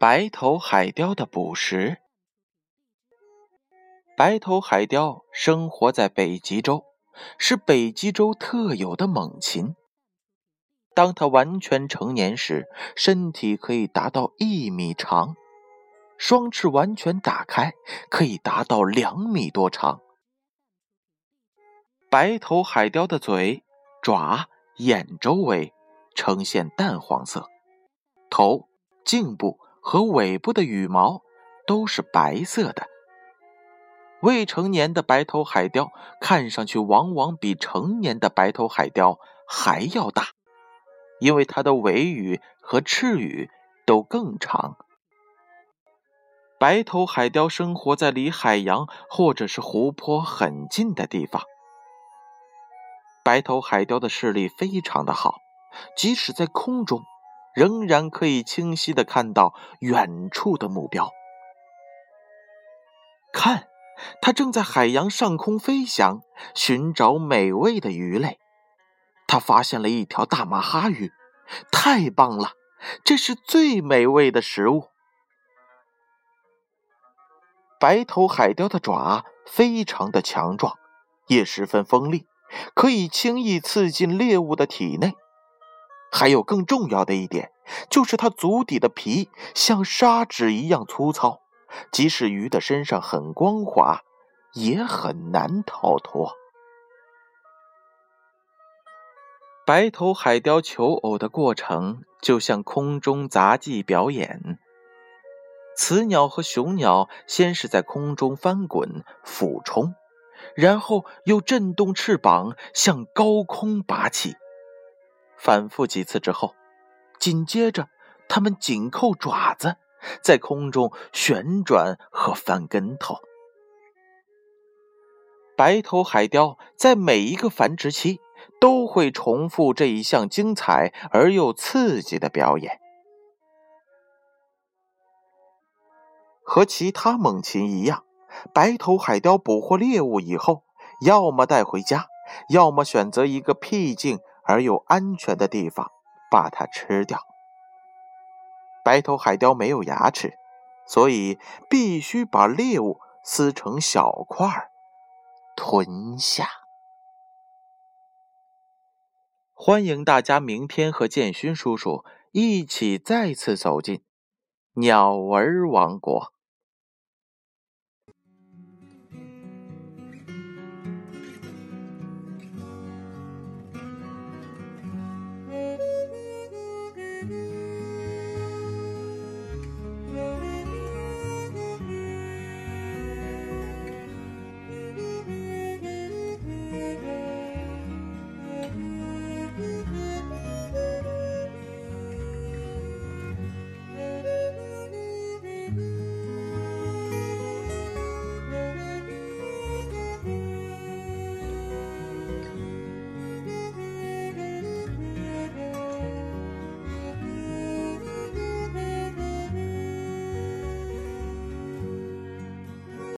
白头海雕的捕食。白头海雕生活在北极洲，是北极洲特有的猛禽。当它完全成年时，身体可以达到一米长，双翅完全打开，可以达到两米多长。白头海雕的嘴、爪、眼周围呈现淡黄色，头、颈部和尾部的羽毛都是白色的。未成年的白头海雕看上去往往比成年的白头海雕还要大。因为它的尾羽和翅羽都更长。白头海雕生活在离海洋或者是湖泊很近的地方。白头海雕的视力非常的好，即使在空中，仍然可以清晰的看到远处的目标。看，它正在海洋上空飞翔，寻找美味的鱼类。它发现了一条大马哈鱼，太棒了！这是最美味的食物。白头海雕的爪非常的强壮，也十分锋利，可以轻易刺进猎物的体内。还有更重要的一点，就是它足底的皮像砂纸一样粗糙，即使鱼的身上很光滑，也很难逃脱。白头海雕求偶的过程就像空中杂技表演。雌鸟和雄鸟先是在空中翻滚、俯冲，然后又震动翅膀向高空拔起。反复几次之后，紧接着它们紧扣爪子，在空中旋转和翻跟头。白头海雕在每一个繁殖期。都会重复这一项精彩而又刺激的表演。和其他猛禽一样，白头海雕捕获猎物以后，要么带回家，要么选择一个僻静而又安全的地方把它吃掉。白头海雕没有牙齿，所以必须把猎物撕成小块儿吞下。欢迎大家明天和建勋叔叔一起再次走进鸟儿王国。